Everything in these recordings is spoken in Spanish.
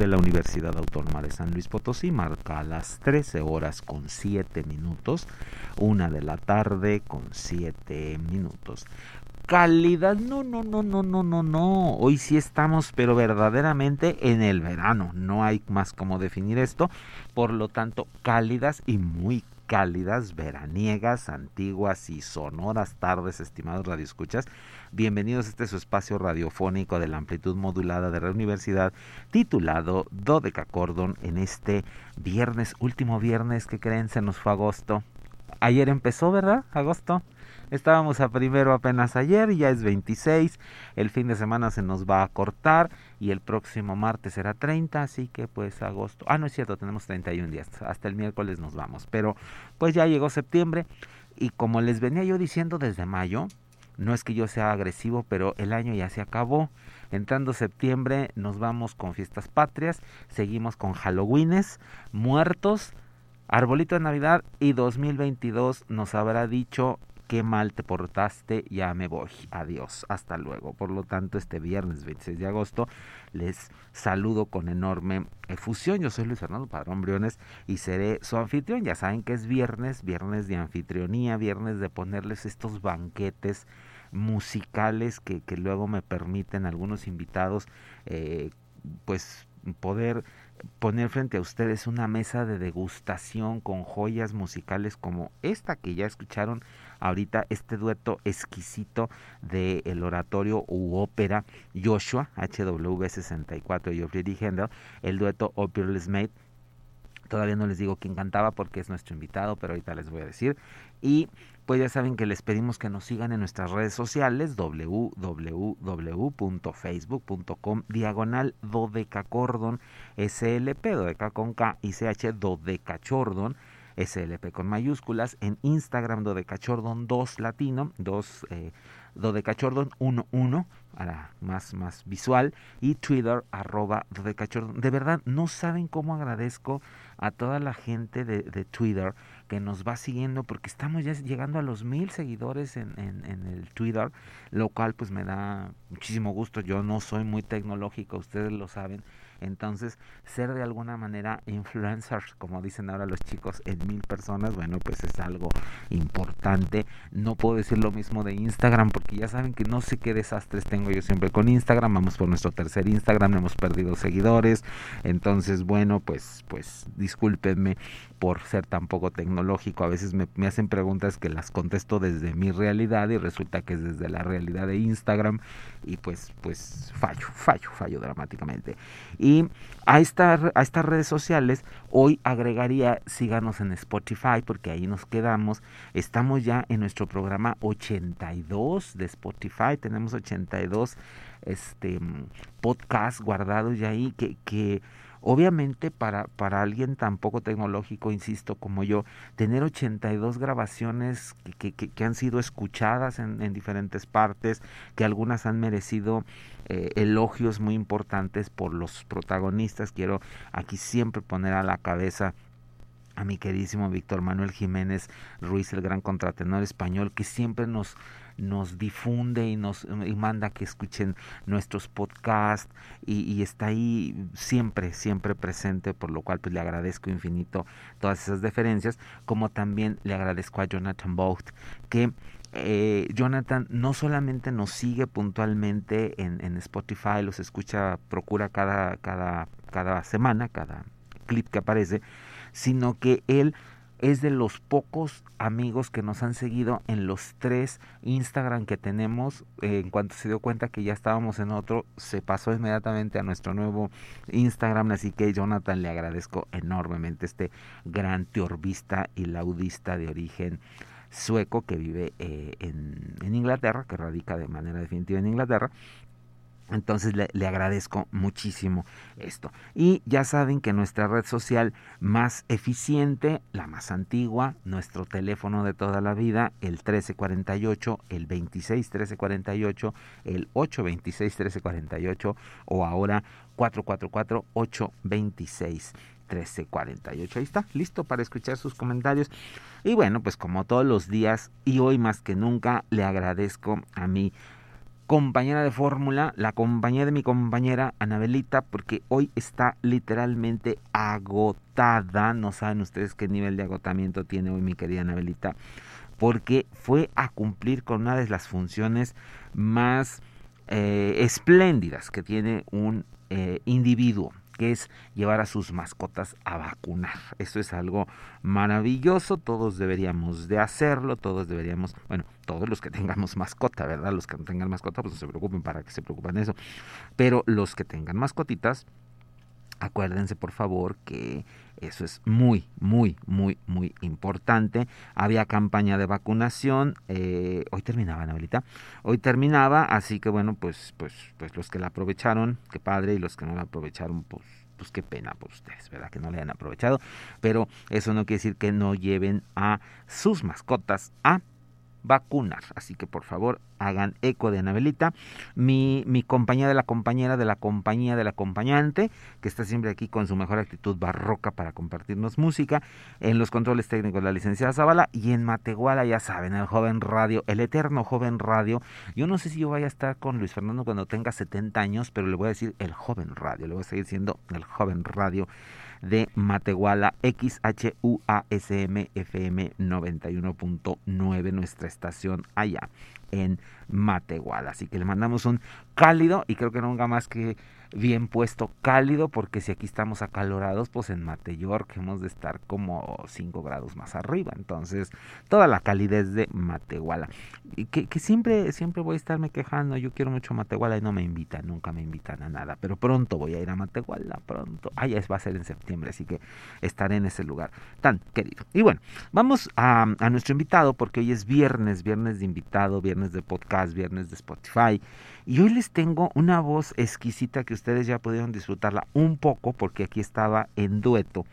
De la Universidad Autónoma de San Luis Potosí marca a las 13 horas con 7 minutos, una de la tarde con 7 minutos. Calidad, no, no, no, no, no, no, no. Hoy sí estamos, pero verdaderamente en el verano. No hay más como definir esto. Por lo tanto, cálidas y muy cálidas, veraniegas, antiguas y sonoras tardes, estimados radioescuchas. Bienvenidos a este su espacio radiofónico de la amplitud modulada de la universidad, titulado Dodeca Cordon, en este viernes, último viernes que creen se nos fue agosto. Ayer empezó, ¿verdad? Agosto. Estábamos a primero apenas ayer, ya es 26, el fin de semana se nos va a cortar y el próximo martes será 30, así que pues agosto, ah no es cierto, tenemos 31 días, hasta el miércoles nos vamos, pero pues ya llegó septiembre y como les venía yo diciendo desde mayo, no es que yo sea agresivo, pero el año ya se acabó. Entrando septiembre nos vamos con fiestas patrias, seguimos con Halloweenes, muertos, arbolito de Navidad y 2022 nos habrá dicho qué mal te portaste, ya me voy, adiós, hasta luego. Por lo tanto, este viernes 26 de agosto les saludo con enorme efusión. Yo soy Luis Fernando Padrón Briones y seré su anfitrión. Ya saben que es viernes, viernes de anfitrionía, viernes de ponerles estos banquetes musicales que, luego me permiten algunos invitados eh, pues poder poner frente a ustedes una mesa de degustación con joyas musicales como esta que ya escucharon ahorita, este dueto exquisito del el oratorio u ópera Joshua, HW64 y Friedrich Händel, el dueto Opera's Made Todavía no les digo quién cantaba porque es nuestro invitado, pero ahorita les voy a decir. Y pues ya saben que les pedimos que nos sigan en nuestras redes sociales www.facebook.com diagonal dodecacordon slp dodeca con K y ch dodecachordon slp con mayúsculas en Instagram dodecachordon 2 latino 2 eh, dodecachordon 11 para más, más visual y Twitter arroba dodecachordon. De verdad, no saben cómo agradezco a toda la gente de, Twitter que nos va siguiendo porque estamos ya llegando a los mil seguidores en, en, el Twitter, lo cual pues me da muchísimo gusto. Yo no soy muy tecnológico, ustedes lo saben. Entonces, ser de alguna manera influencers, como dicen ahora los chicos, en mil personas, bueno, pues es algo importante. No puedo decir lo mismo de Instagram porque ya saben que no sé qué desastres tengo yo siempre con Instagram. Vamos por nuestro tercer Instagram, hemos perdido seguidores. Entonces, bueno, pues, pues discúlpenme por ser tan poco tecnológico. A veces me, hacen preguntas que las contesto desde mi realidad y resulta que es desde la realidad de Instagram y pues, pues fallo, fallo, fallo dramáticamente. Y a, esta, a estas redes sociales hoy agregaría síganos en Spotify porque ahí nos quedamos. Estamos ya en nuestro programa 82 de Spotify. Tenemos 82 este, podcasts guardados ya ahí que Obviamente para, para alguien tan poco tecnológico, insisto, como yo, tener 82 grabaciones que, que, que han sido escuchadas en, en, diferentes partes, que algunas han merecido eh, elogios muy importantes por los protagonistas, quiero aquí siempre poner a la cabeza a mi queridísimo Víctor Manuel Jiménez Ruiz, el gran contratenor español, que siempre nos nos difunde y nos manda que escuchen nuestros podcasts y, está ahí siempre, siempre presente, por lo cual pues le agradezco infinito todas esas deferencias, como también le agradezco a Jonathan Bocht que eh, Jonathan no solamente nos sigue puntualmente en, en, Spotify, los escucha, procura cada, cada, cada semana, cada clip que aparece, sino que él es de los pocos amigos que nos han seguido en los tres Instagram que tenemos. en cuanto se dio cuenta que ya estábamos en otro, se pasó inmediatamente a nuestro nuevo Instagram. Así que Jonathan le agradezco enormemente este gran teorbista y laudista de origen sueco que vive eh, en Inglaterra, que radica de manera definitiva en Inglaterra entonces le, agradezco muchísimo esto. Y ya saben que nuestra red social más eficiente, la más antigua, nuestro teléfono de toda la vida, el 1348, el 26 1348, el 826 1348 o ahora 444 826 1348. Ahí está, listo para escuchar sus comentarios. Y bueno, pues como todos los días y hoy más que nunca, le agradezco a mi compañera de fórmula, la compañía de mi compañera Anabelita, porque hoy está literalmente agotada. No saben ustedes qué nivel de agotamiento tiene hoy mi querida Anabelita, porque fue a cumplir con una de las funciones más eh, espléndidas que tiene un eh, individuo que es llevar a sus mascotas a vacunar. Esto es algo maravilloso, todos deberíamos de hacerlo, todos deberíamos, bueno, todos los que tengamos mascota, ¿verdad? Los que no tengan mascota, pues no se preocupen para que se preocupen de eso. Pero los que tengan mascotitas, acuérdense por favor que eso es muy, muy, muy, muy importante. Había campaña de vacunación. Eh, hoy terminaba, Anabelita. Hoy terminaba, así que bueno, pues, pues, pues los que la aprovecharon, qué padre, y los que no la aprovecharon, pues, pues qué pena por ustedes, ¿verdad? Que no le hayan aprovechado. Pero eso no quiere decir que no lleven a sus mascotas a vacunar. Así que por favor hagan eco de Anabelita, mi, mi compañía de la compañera de la compañía del acompañante, que está siempre aquí con su mejor actitud barroca para compartirnos música, en los controles técnicos la licenciada Zavala y en Matehuala, ya saben, el joven radio, el eterno joven radio. Yo no sé si yo vaya a estar con Luis Fernando cuando tenga 70 años, pero le voy a decir el joven radio, le voy a seguir siendo el joven radio de Matehuala XHUASM FM 91.9, nuestra estación allá en Matehuala. Así que le mandamos un cálido y creo que nunca más que bien puesto, cálido, porque si aquí estamos acalorados, pues en Mateyork hemos de estar como 5 grados más arriba. Entonces, toda la calidez de Matehuala. Y que, siempre, siempre voy a estarme quejando, yo quiero mucho Matehuala y no me invitan, nunca me invitan a nada, pero pronto voy a ir a Matehuala, pronto. Ah, ya va a ser en septiembre, así que estaré en ese lugar tan querido. Y bueno, vamos a, a nuestro invitado, porque hoy es viernes, viernes de invitado, viernes de podcast, viernes de Spotify. Y hoy les tengo una voz exquisita que ustedes ya pudieron disfrutarla un poco porque aquí estaba en dueto.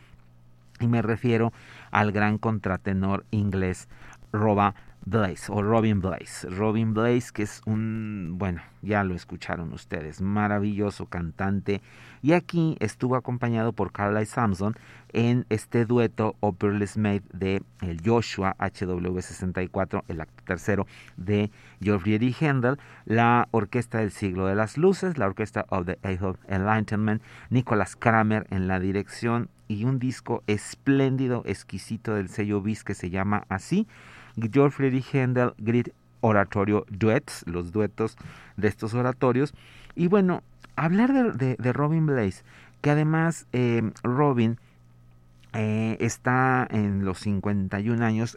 Y me refiero al gran contratenor inglés Roba Blaze o Robin Blaze. Robin Blaze que es un, bueno, ya lo escucharon ustedes, maravilloso cantante. Y aquí estuvo acompañado por Carly Samson en este dueto Opperless Made de Joshua HW64, el acto tercero de Geoffrey Handel, la Orquesta del Siglo de las Luces, la Orquesta of the Age of Enlightenment, Nicholas Kramer en la dirección y un disco espléndido, exquisito del sello BIS que se llama así, Geoffrey Handel Grid Oratorio Duets, los duetos de estos oratorios. Y bueno, hablar de, de, Robin Blaze, que además eh, Robin eh, está en los 51 años,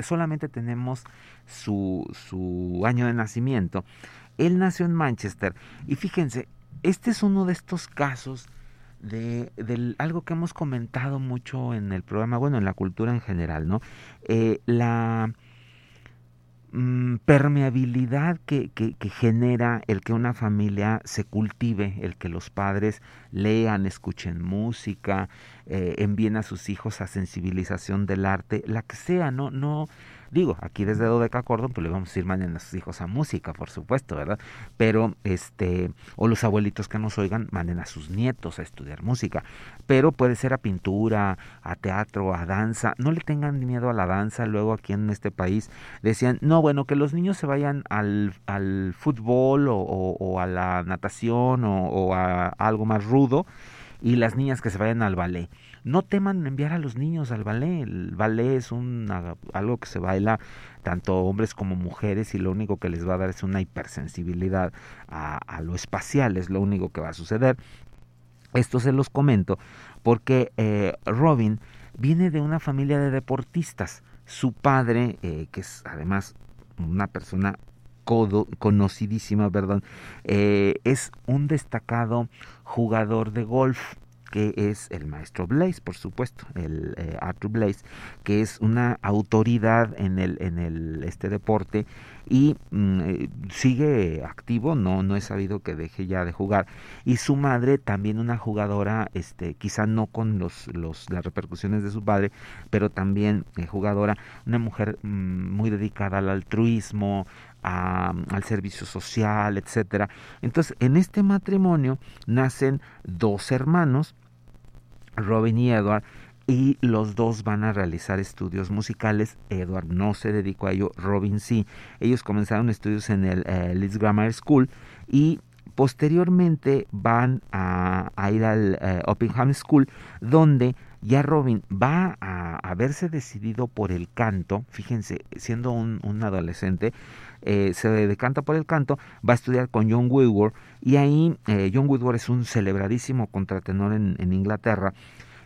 solamente tenemos su, su año de nacimiento. Él nació en Manchester y fíjense, este es uno de estos casos de, algo que hemos comentado mucho en el programa, bueno, en la cultura en general, ¿no? Eh, la Mm, permeabilidad que, que, genera el que una familia se cultive, el que los padres lean, escuchen música, eh, envíen a sus hijos a sensibilización del arte, la que sea, no, no, Digo, aquí desde Dodeca Cordon, pues le vamos a ir mandando a sus hijos a música, por supuesto, ¿verdad? Pero, este, o los abuelitos que nos oigan, manden a sus nietos a estudiar música. Pero puede ser a pintura, a teatro, a danza. No le tengan miedo a la danza. Luego aquí en este país decían, no, bueno, que los niños se vayan al, al fútbol o, o, a la natación o, o a algo más rudo y las niñas que se vayan al ballet no teman enviar a los niños al ballet. El ballet es un, algo que se baila tanto hombres como mujeres y lo único que les va a dar es una hipersensibilidad a, a lo espacial, es lo único que va a suceder. Esto se los comento porque eh, Robin viene de una familia de deportistas. Su padre, eh, que es además una persona conocidísima, perdón, eh, es un destacado jugador de golf que es el maestro Blaze, por supuesto, el eh, Arthur Blaze, que es una autoridad en el en el este deporte y mm, eh, sigue activo, no no he sabido que deje ya de jugar. Y su madre también una jugadora, este quizá no con los los las repercusiones de su padre, pero también jugadora, una mujer mm, muy dedicada al altruismo, al servicio social, etcétera. Entonces, en este matrimonio nacen dos hermanos Robin y Edward, y los dos van a realizar estudios musicales. Edward no se dedicó a ello, Robin sí. Ellos comenzaron estudios en el eh, Leeds Grammar School y posteriormente van a, ir al eh, School, donde ya Robin va a haberse decidido por el canto, fíjense, siendo un, adolescente, eh, se decanta por el canto, va a estudiar con John Woodward y ahí eh, John Woodward es un celebradísimo contratenor en, Inglaterra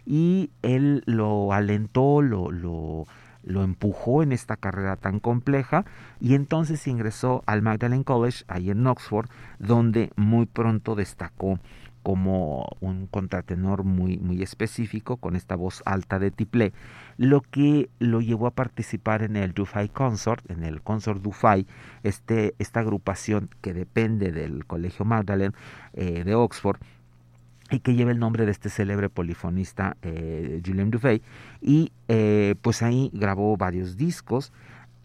y él lo alentó, lo, lo, lo empujó en esta carrera tan compleja y entonces ingresó al Magdalen College ahí en Oxford donde muy pronto destacó como un contratenor muy, muy específico con esta voz alta de tiplé, lo que lo llevó a participar en el Dufay Consort, en el Consort Dufay, este, esta agrupación que depende del Colegio Magdalen eh, de Oxford, y que lleva el nombre de este célebre polifonista eh, Julien Dufay y eh, pues ahí grabó varios discos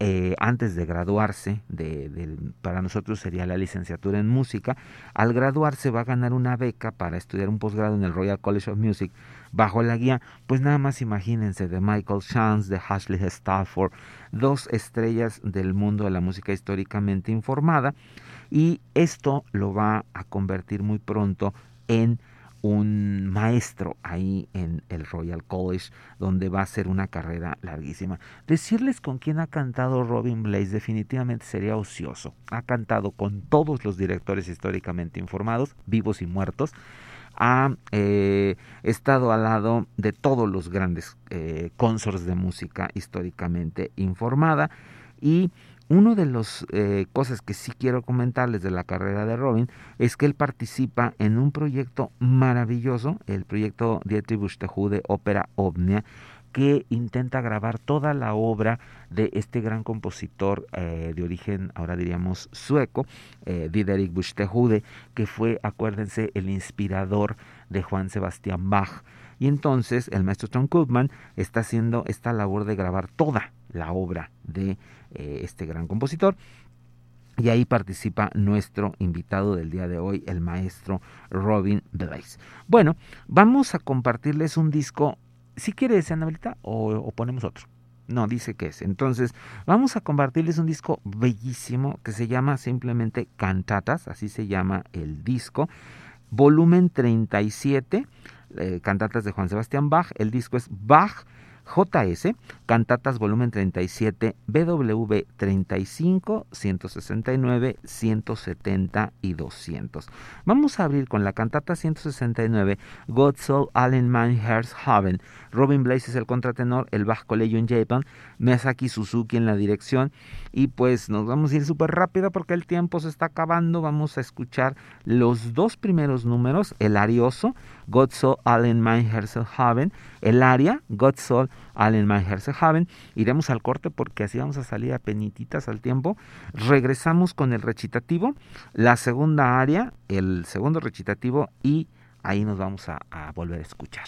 eh, antes de graduarse, de, para nosotros sería la licenciatura en música, al graduarse va a ganar una beca para estudiar un posgrado en el Royal College of Music bajo la guía, pues nada más imagínense, de Michael Chance, de Ashley Stafford, dos estrellas del mundo de la música históricamente informada, y esto lo va a convertir muy pronto en un maestro ahí en el Royal College, donde va a ser una carrera larguísima. Decirles con quién ha cantado Robin Blaze definitivamente sería ocioso. Ha cantado con todos los directores históricamente informados, vivos y muertos. Ha eh, estado al lado de todos los grandes eh, consorts de música históricamente informada y una de las eh, cosas que sí quiero comentarles de la carrera de Robin es que él participa en un proyecto maravilloso, el proyecto Dietrich Buxtehude Ópera Omnia, que intenta grabar toda la obra de este gran compositor eh, de origen, ahora diríamos sueco, eh, Diederik Buxtehude, que fue, acuérdense, el inspirador de Juan Sebastián Bach. Y entonces el maestro Tom Koopman está haciendo esta labor de grabar toda la obra de eh, este gran compositor. Y ahí participa nuestro invitado del día de hoy, el maestro Robin Blaze. Bueno, vamos a compartirles un disco. Si quieres, Anabelita, o, o ponemos otro. No, dice que es. Entonces, vamos a compartirles un disco bellísimo que se llama simplemente Cantatas, así se llama el disco. Volumen 37, eh, cantatas de Juan Sebastián Bach. El disco es Bach JS, Cantatas volumen 37, BW 35, 169, 170 y 200. Vamos a abrir con la cantata 169, God Soul Allen Man Haven. Robin Blaze es el contratenor, el Bach Collegium Japan, Miyazaki Suzuki en la dirección. Y pues nos vamos a ir súper rápido porque el tiempo se está acabando. Vamos a escuchar los dos primeros números, el arioso, God Soul Allen Man Haven, el aria, God Soul Allen Herzehaven. Iremos al corte porque así vamos a salir a penititas al tiempo. Regresamos con el recitativo, la segunda área, el segundo recitativo y ahí nos vamos a volver a escuchar.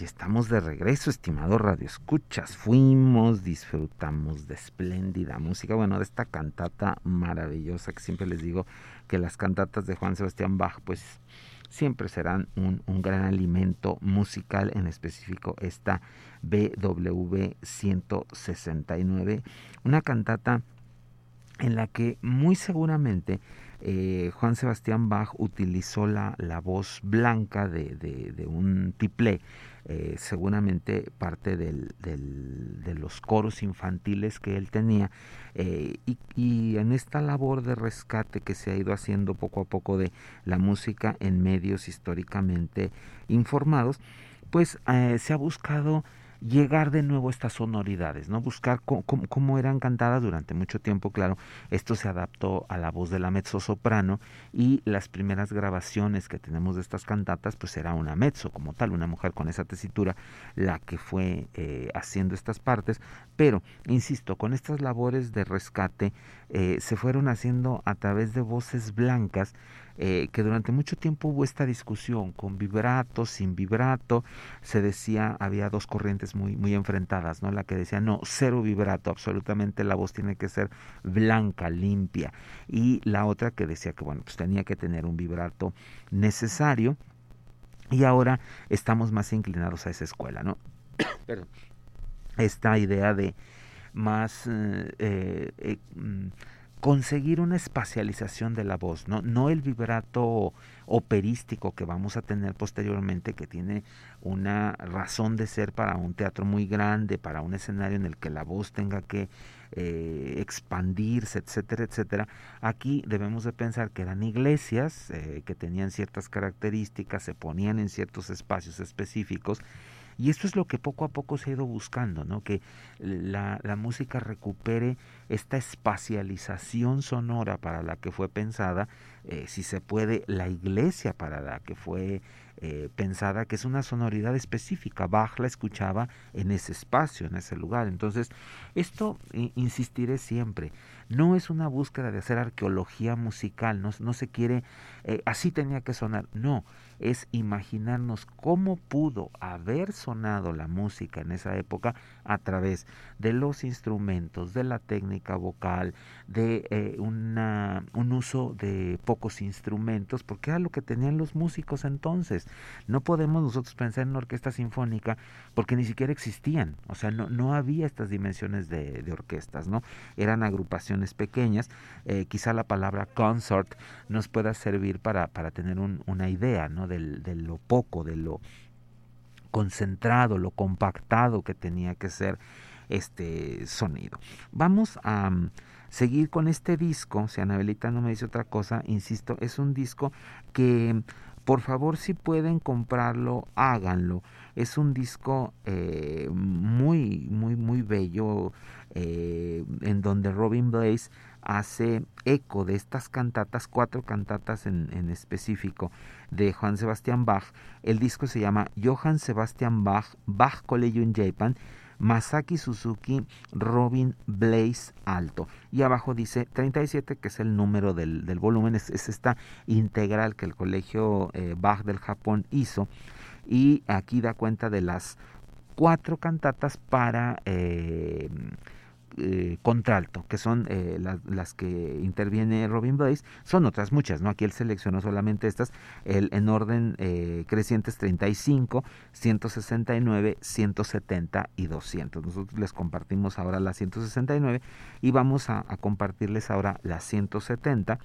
Estamos de regreso, estimado Radio Escuchas. Fuimos, disfrutamos de espléndida música, bueno, de esta cantata maravillosa que siempre les digo que las cantatas de Juan Sebastián Bach, pues siempre serán un, un gran alimento musical, en específico esta BW 169, una cantata en la que muy seguramente eh, Juan Sebastián Bach utilizó la, la voz blanca de, de, un tiplé, eh, seguramente parte del, de los coros infantiles que él tenía, eh, y, y, en esta labor de rescate que se ha ido haciendo poco a poco de la música en medios históricamente informados, pues se ha buscado llegar de nuevo a estas sonoridades, ¿no? Buscar cómo, eran cantadas durante mucho tiempo, claro, esto se adaptó a la voz de la mezzo soprano y las primeras grabaciones que tenemos de estas cantatas, pues era una mezzo como tal, una mujer con esa tesitura, la que fue eh, haciendo estas partes, pero, insisto, con estas labores de rescate eh, se fueron haciendo a través de voces blancas, eh, que durante mucho tiempo hubo esta discusión con vibrato, sin vibrato, se decía, había dos corrientes muy, muy enfrentadas, ¿no? La que decía, no, cero vibrato, absolutamente la voz tiene que ser blanca, limpia, y la otra que decía que, bueno, pues tenía que tener un vibrato necesario, y ahora estamos más inclinados a esa escuela, ¿no? Esta idea de más eh, eh, mm, conseguir una espacialización de la voz, no, no el vibrato operístico que vamos a tener posteriormente, que tiene una razón de ser para un teatro muy grande, para un escenario en el que la voz tenga que eh, expandirse, etcétera, etcétera. Aquí debemos de pensar que eran iglesias eh, que tenían ciertas características, se ponían en ciertos espacios específicos y esto es lo que poco a poco se ha ido buscando, ¿no? que la, la música recupere esta espacialización sonora para la que fue pensada, eh, si se puede, la iglesia para la que fue eh, pensada, que es una sonoridad específica. Bach la escuchaba en ese espacio, en ese lugar. Entonces, esto, insistiré siempre, no es una búsqueda de hacer arqueología musical, no, no se quiere, eh, así tenía que sonar, no, es imaginarnos cómo pudo haber sonado la música en esa época a través de los instrumentos, de la técnica vocal, de eh, una, un uso de pocos instrumentos, porque era lo que tenían los músicos entonces. No podemos nosotros pensar en una orquesta sinfónica porque ni siquiera existían, o sea, no, no había estas dimensiones de, de orquestas, ¿no? Eran agrupaciones pequeñas, eh, quizá la palabra consort nos pueda servir para, para tener una idea, ¿no? de lo poco, de lo concentrado, lo compactado que tenía que ser este sonido. Vamos a mm, seguir con este disco, si Anabelita no me dice otra cosa, insisto, es un disco que por favor si pueden comprarlo, háganlo. Es un disco eh, muy, muy, muy bello, eh, en donde Robin Blaze hace eco de estas cantatas, cuatro cantatas en, en, específico de Juan Sebastián Bach. El disco se llama Johann Sebastian Bach, Bach Collegium Japan, Masaki Suzuki, Robin Blaze Alto. Y abajo dice 37, que es el número del, del volumen, es, esta integral que el Colegio eh, Bach del Japón hizo. Y aquí da cuenta de las cuatro cantatas para... Eh, eh, contralto, que son eh, las que interviene Robin Blaze, son otras muchas, ¿no? Aquí él seleccionó solamente estas, el, en orden eh, crecientes 35, 169, 170 y 200. Nosotros les compartimos ahora la 169 y vamos a, compartirles ahora la 170.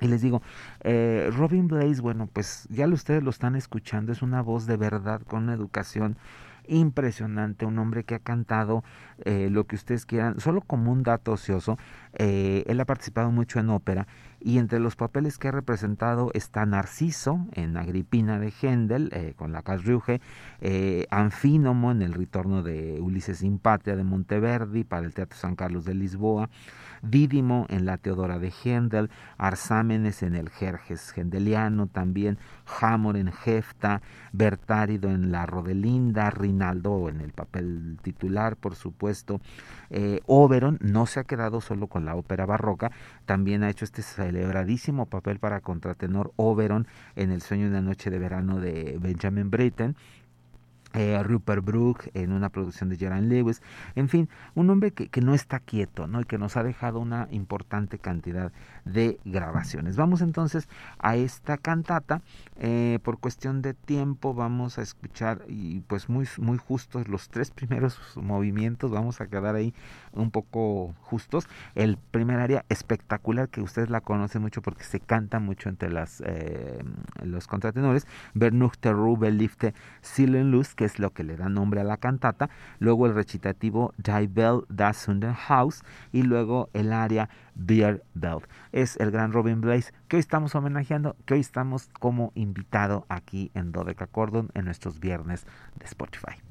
Y les digo, eh, Robin Blaze, bueno, pues ya ustedes lo están escuchando, es una voz de verdad con una educación impresionante, un hombre que ha cantado eh, lo que ustedes quieran. Solo como un dato ocioso, Eh, él ha participado mucho en ópera y entre los papeles que ha representado está Narciso en Agripina de Händel eh, con la Casriuge, Anfínomo en El Retorno de Ulises sin Patria de Monteverdi para el Teatro San Carlos de Lisboa, Dídimo en La Teodora de Händel, Arsámenes en el Jerjes Hendeliano también, Hamor en Jefta, Bertárido en La Rodelinda, Rinaldo en el papel titular, por supuesto. Eh, Oberon no se ha quedado solo con la ópera barroca, también ha hecho este celebradísimo papel para contratenor Oberon en El sueño de una noche de verano de Benjamin Britten eh, Rupert Brooke en una producción de Gerard Lewis, en fin, un hombre que, que, no está quieto, ¿no? Y que nos ha dejado una importante cantidad de grabaciones. Vamos entonces a esta cantata. Eh, por cuestión de tiempo vamos a escuchar y pues muy, muy justos los tres primeros movimientos. Vamos a quedar ahí un poco justos. El primer área espectacular que ustedes la conocen mucho porque se canta mucho entre las, eh, los contratenores. Bernuchte Rube Lifte Silen Luz que es lo que le da nombre a la cantata, luego el recitativo Die Bell das House y luego el área Beer Bell. Es el gran Robin Blaze que hoy estamos homenajeando, que hoy estamos como invitado aquí en Dodeca Cordon en nuestros viernes de Spotify.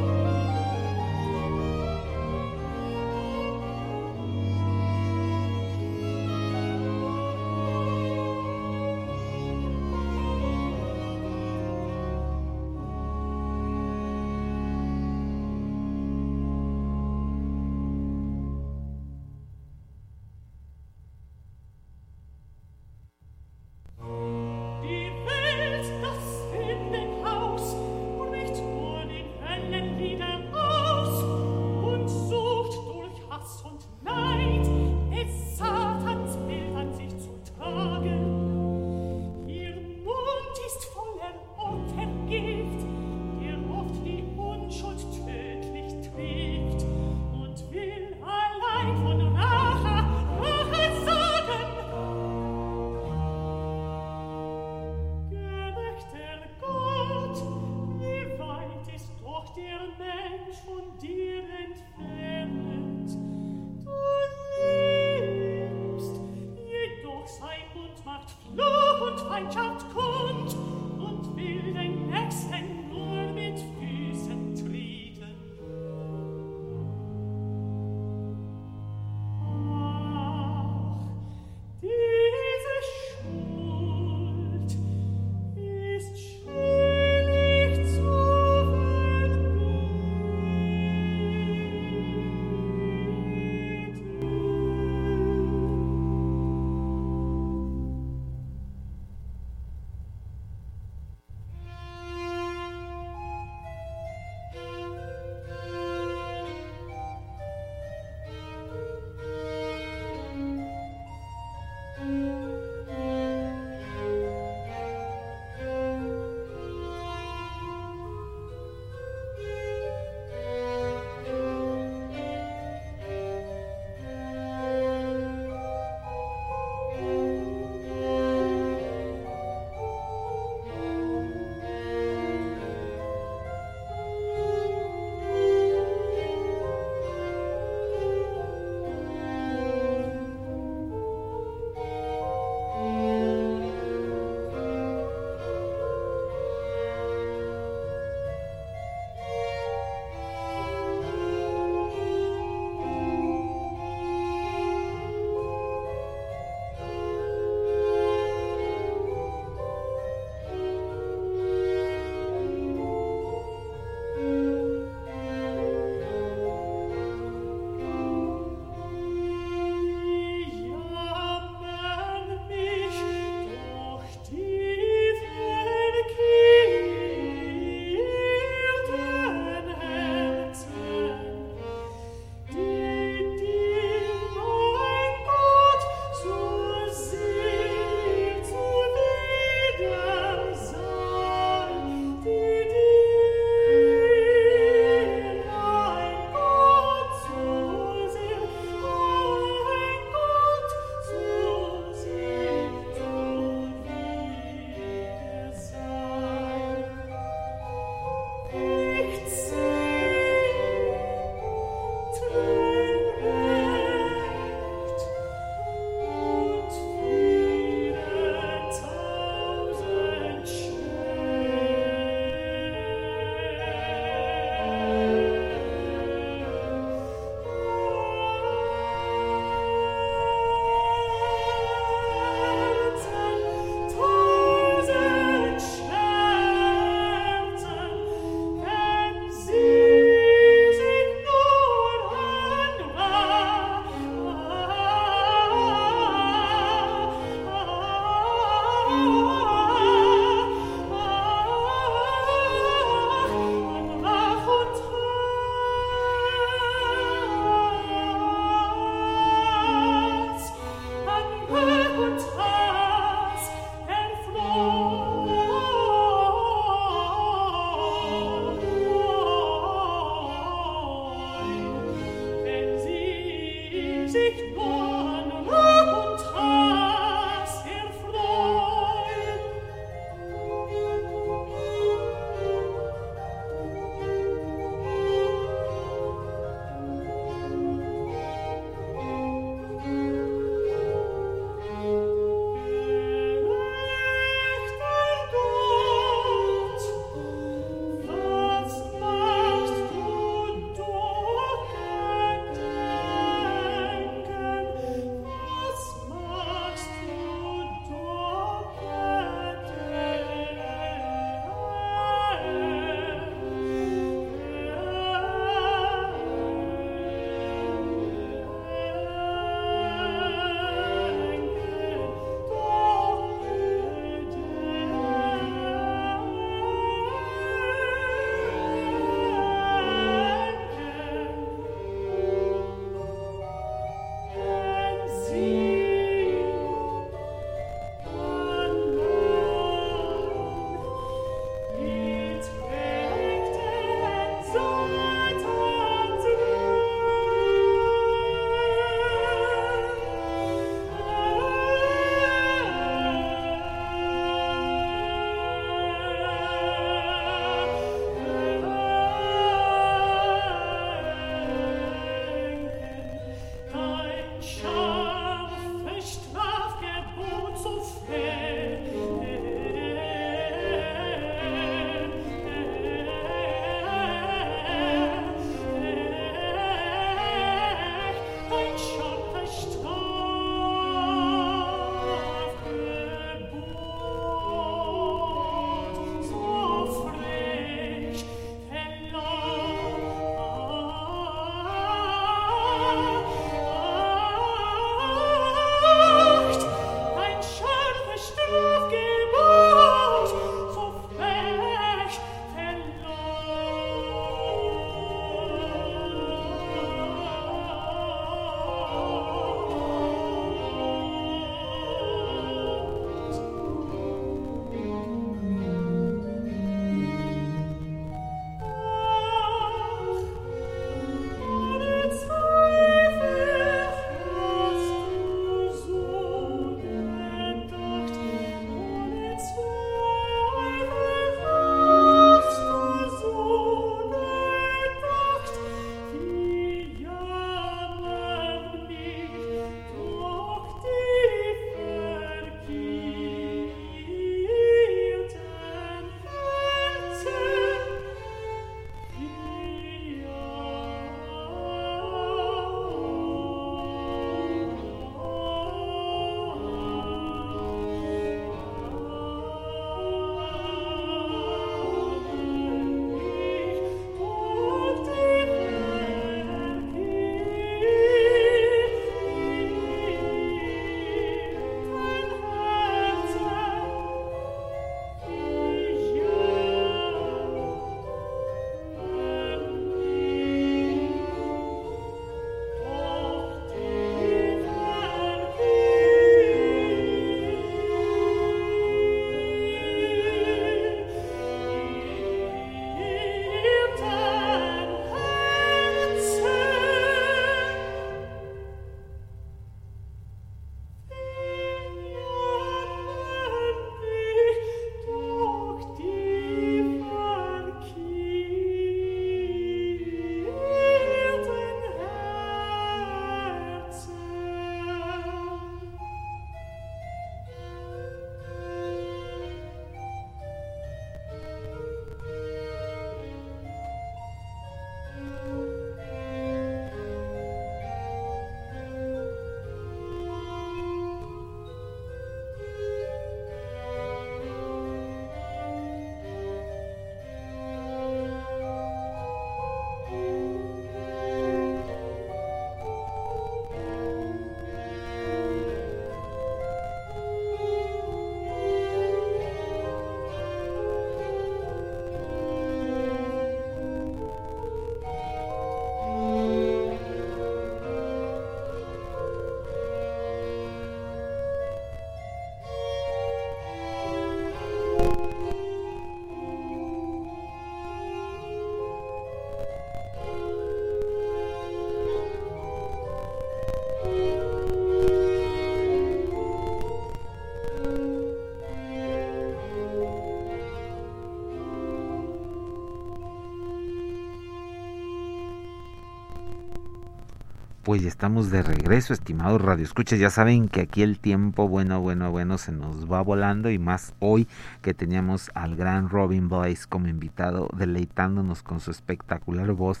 Ya estamos de regreso, estimados radioescuchas. Ya saben que aquí el tiempo, bueno, bueno, bueno, se nos va volando y más hoy que teníamos al gran Robin Boyce como invitado, deleitándonos con su espectacular voz.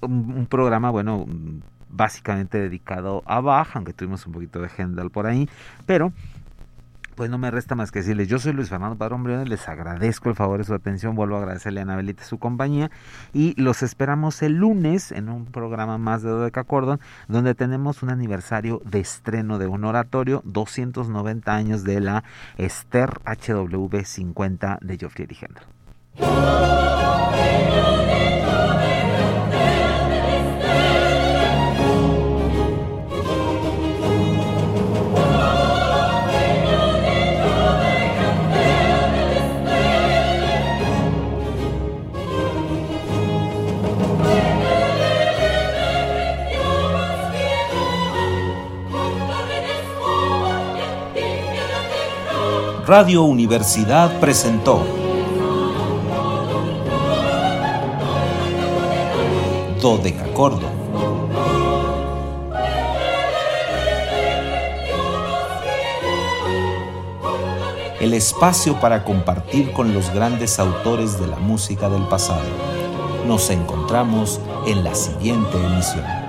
Un, programa, bueno, básicamente dedicado a Bach, aunque tuvimos un poquito de Händel por ahí, pero pues no me resta más que decirles, yo soy Luis Fernando Padrón Briones, les agradezco el favor de su atención, vuelvo a agradecerle a Anabelita su compañía y los esperamos el lunes en un programa más de Dodeca Cordon, donde tenemos un aniversario de estreno de un oratorio, 290 años de la Esther HW 50 de Geoffrey Hendel. Radio Universidad presentó Dodecacordo. El espacio para compartir con los grandes autores de la música del pasado. Nos encontramos en la siguiente emisión.